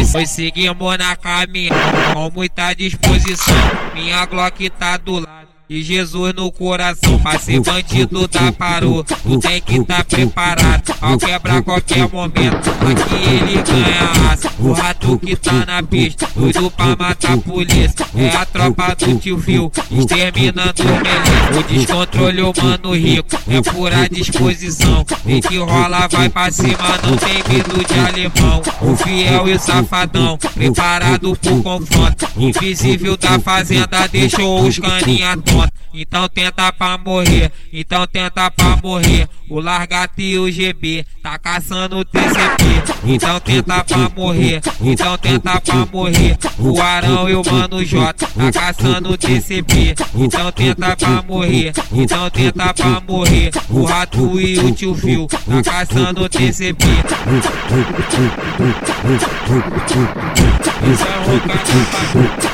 Nós seguimos na caminhada com muita disposição. Minha Glock tá do lado e Jesus no coração. Pra ser bandido da parou, tu tem que tá preparado. Ao quebrar qualquer momento, aqui ele ganha asa. O rato que tá na pista, doido pra matar a polícia. É a tropa do tio Fio, exterminando o melhor. O descontrole, o mano rico, é pura disposição. Vem que rola, vai pra cima, não tem medo de alemão. O fiel e o safadão, preparado pro confronto. Invisível da fazenda, deixou os caninha então tenta pra morrer, então tenta pra morrer. O Largato e o GB tá caçando o TCP. Então tenta pra morrer, então tenta pra morrer. O Arão e o Mano J tá caçando o TCP. Então tenta pra morrer, então tenta pra morrer. O Rato e o Tio Fio tá caçando o TCP. Isso é rocada pra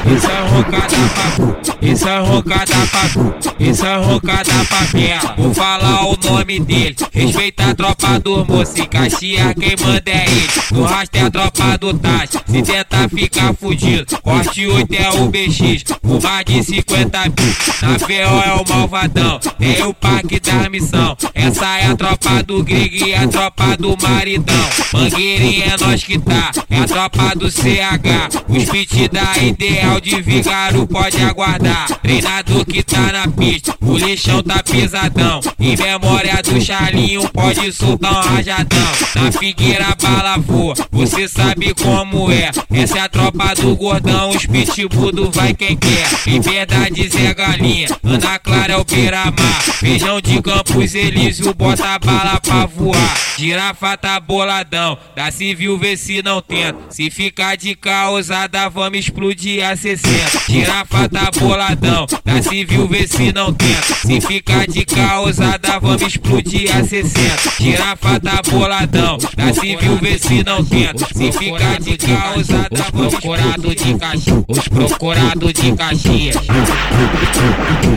isso é rocada pra isso é rocada pra é pra Vou falar o nome dele, respeita a tropa do moço e Caxias quem manda é ele. No rastro é a tropa do Tati, se tentar ficar fudido. Corte 8 é o BX, por mais de 50 mil. Na PO é o malvadão, tem o parque da missão. Essa é a tropa do Greg e a tropa do maridão. Mangueirinha é nós que tá, é a tropa do CH. Os pit da ideal de Vigaro pode aguardar. Treinador que tá na pista, o lixão tá pesadão. Em memória do Charlinho, pode soltar um rajadão. Na figueira bala voa, você sabe como é. Essa é a tropa do gordão, os pitbull vai quem quer. Em verdade, Zé Galinha, Ana Clara é o Beira-Mar. Feijão de Campos Elísio, bota bala pra voar. Girafa tá boladão, da civil vê se não tenta. Se ficar de causada, vamos explodir a 60. Girafa tá boladão, da civil vê se não tenta. Se ficar de causada, vamos explodir a 60. Girafa tá boladão, da civil vê se não tenta. Se ficar de causada, vamos procurado de Caxias. Os procurados de Caxias.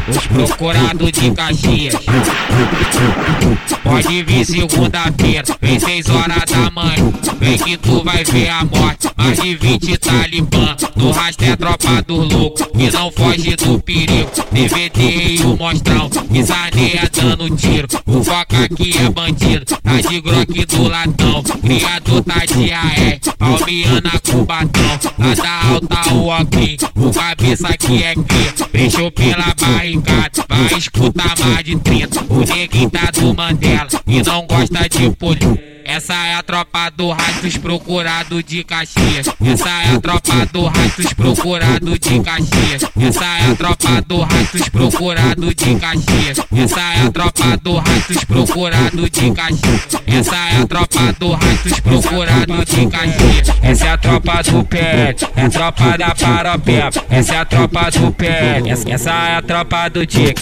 Os procurados de Caxias. Pode vir segunda-feira, vem seis horas da manhã. Vem que tu vai ver a morte. Mais de 20 talibã. No rastro é tropa do louco. Que não foge do perigo. DVD e o mostrão. Risaneia dando tiro. O foca aqui é bandido. Tá de groque do latão. Criador tá de AE. Palmiana com batom. Lá da alta o aqui. O cabeça aqui é cria. Fechou pela barricada. Vai escutar mais de 30. O neguinho tá do Mandela. E não gosta de polícia. Essa é a tropa do Rastros procurado de Caxias. Essa é a tropa do Rastros procurado de Caxias. Essa é a tropa do Rastros procurado de Caxias. Essa é a tropa do Rastros procurado de Caxias. Essa é a tropa do Rastros procurado de Caxias. Essa é a tropa do PL, é a tropa da Paropeba. Essa é a tropa do PL, essa é a tropa do Dick.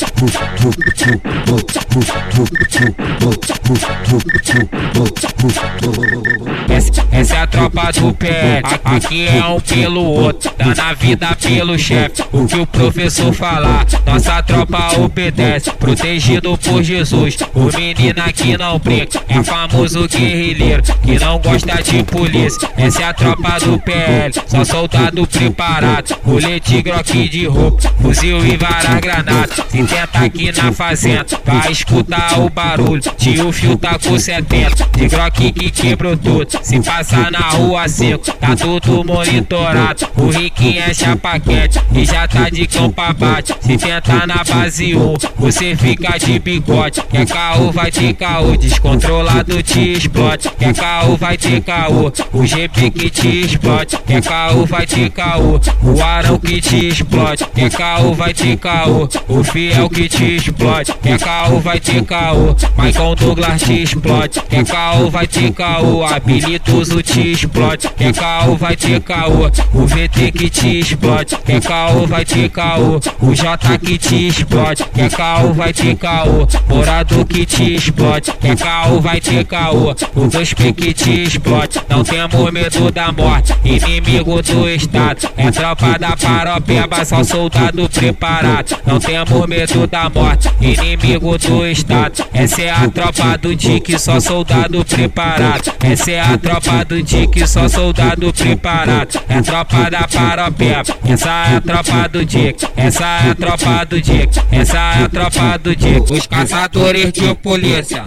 Essa, é a tropa do pé, aqui é um pelo outro, dando a vida pelo chefe. O que o professor falar, nossa tropa obedece, protegido por Jesus. O menino aqui não brinca, é famoso guerrilheiro que não gosta de polícia. Essa é a tropa do PL, só soldado preparado, colete groque de roupa, fuzil e várias granadas. Se tenta aqui na fazenda, vai escutar o barulho. Tio Fio tá com 70, de groque que quebrou tudo. Se passar na rua seco, tá tudo monitorado. O Riquinho é chapa quente e já tá de cão bate. Se tentar na base 1, você fica de bigode. Quer carro vai ter caô, descontrolado te explode. Quer carro vai ter caô, o GP que te explode. Quer carro vai ter caô, o Arão que te explode. Quer carro vai ter caô, o Fiel que te explode. Quer carro vai ter caô, Michael Douglas te explode. Quer vai ter caô, habilidoso te explode. Quer caô, vai ter caô, o VT que te explode. Quer caô, vai ter caô, o J que te explode. Quer caô, vai ter caô, morador que te explode. Quer caô, vai ter caô, o 2P que te explode. Não temos medo da morte, inimigo do estado. É tropa da paropeba, só soldado preparado. Não temos medo da morte, inimigo do estado. Essa é a tropa do Dick, só soldado preparado preparado. Essa é a tropa do Dick, só soldado preparado. É a tropa da paropeba, essa é a tropa do Dick. Essa é a tropa do Dick, essa é a tropa do Dick. Os caçadores de polícia.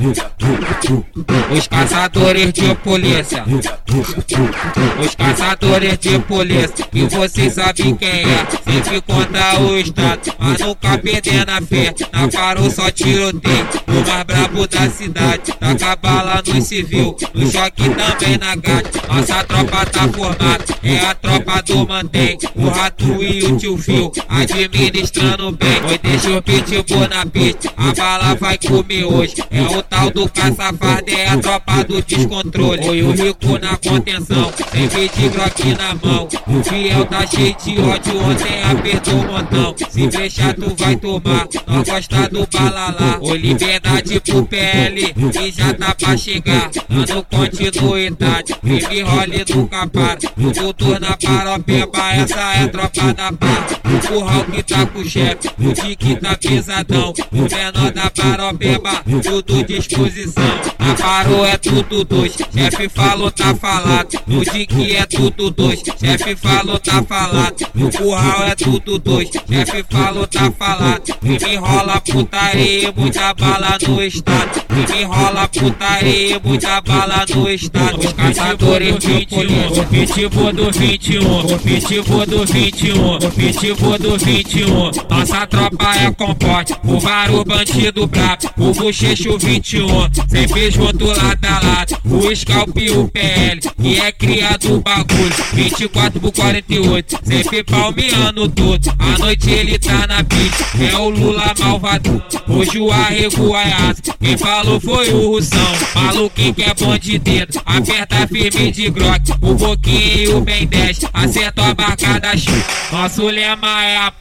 Os caçadores de polícia. Os caçadores de polícia. E vocês sabem quem é. Sempre contra o Estado, mas nunca perdendo a fé. Na farol só tiroteio. O mais brabo da cidade. Taca bala no civil. No choque também na gata. Nossa tropa tá formada. É a tropa do mantém. O rato e o tio Fio. Administrando bem. Oi, deixa o pitbull na pista. A bala vai comer hoje. É o tal do caça-farda. É a tropa do descontrole. Oi, o rico na contenção. Sempre de groque na mão. O fiel tá cheio de ódio. Ontem apertou o montão. Se deixar, tu vai tomar. Não gosta do balalá. Oi, liberdade pro PL. E já tá pra chegar. Dando continuidade. Crime role nunca para. Tudo na paropeba. Essa é tropa da pá. O que tá com o chefe. O que tá pesadão. O menor da paropeba. Tudo disposição. A parou é tudo dois. Chefe falou, tá falado. O que é tudo dois. Chefe falou, tá falado. O curral é tudo dois. Chefe falou, tá falado. Me enrola putaria, muita bala no estado. Me enrola putaria, muita bala no estado. Caçadores 21, pitbull do 21, pitbull do 21, pitbull do 21. Nossa tropa é comporte, o varo bandido brabo, o bochecho 21. Sempre junto lado a lado, o scalp e o PL, que é criado o bagulho. 24 por 48, sempre palmeando tudo. A noite ele tá na pista, é o Lula malvado. Hoje o arrego é asa, quem falou foi o Russão. Maluquinho que é bom de dedo, aperta firme de groque. O boquinho bem 10, acerta a barca da chuva. Nosso lema é a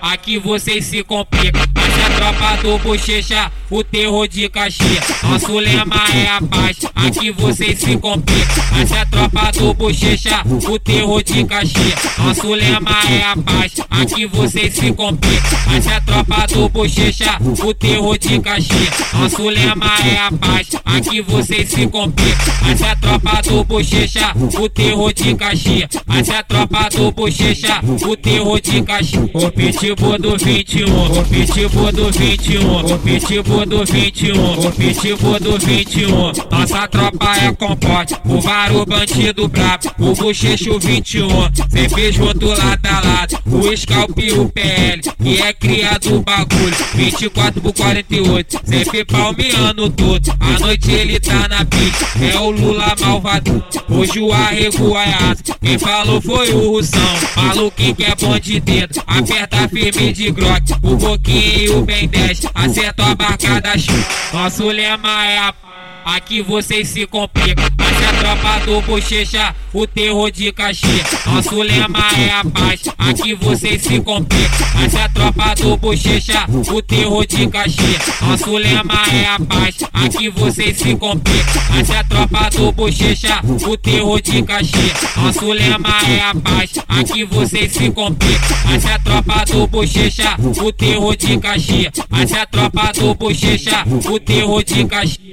Aqui vocês se complicam, mas é tropa do bochecha, o terror de Caxias. Nosso lema é a paz, aqui vocês se complicam, mas é tropa do bochecha, o terror de Caxias. Nosso lema é a paz, aqui vocês se complicam, mas é tropa do bochecha, o terror de Caxias. Nosso lema é a paz, aqui vocês se complicam, mas é tropa do bochecha, o terror de Caxias. Mas é tropa do bochecha, o terror de Caxias. O pitbull do 21, o pitbull do 21, o pitbull do 21, o pitbull do 21. Nossa tropa é compote, o varo bandido brabo, o bochecho 21. Sempre junto lado a lado, o scalp e o PL, que é criado o bagulho. 24 por 48, sempre palmeando tudo. A noite ele tá na pista, é o Lula malvado. Hoje o arrego é asa, quem falou foi o Russão. Maluquinho que é bom de dedo, aperta firme de groque. O boquinho e o bem 10, acerta a barca da chuva. Nosso lema é a Aqui vocês se complicam, mas é tropa do bochecha, o terror de Caxias. Nosso lema é a paz, aqui vocês se complicam, mas é tropa do bochecha, o terror de Caxias. Nosso lema é a paz, aqui vocês se complicam, mas é tropa do bochecha, o terror de Caxias. Nosso lema é a paz, aqui vocês se complicam, mas é tropa do bochecha, o terror de Caxias. Mas é tropa do bochecha, o terror de Caxias.